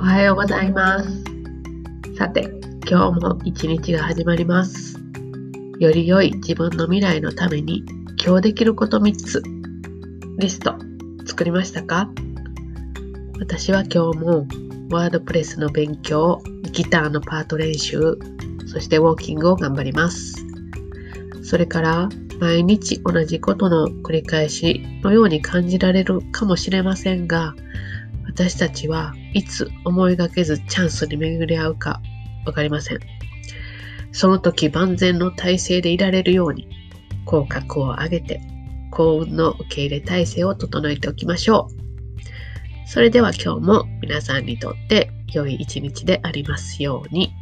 おはようございます。さて、今日も一日が始まります。より良い自分の未来のために今日できること3つリスト作りましたか？私は今日もワードプレスの勉強、ギターのパート練習、そしてウォーキングを頑張ります。それから毎日同じことの繰り返しのように感じられるかもしれませんが、私たちはいつ思いがけずチャンスに巡り合うか分かりません。その時万全の体制でいられるように口角を上げて幸運の受け入れ体制を整えておきましょう。それでは今日も皆さんにとって良い一日でありますように。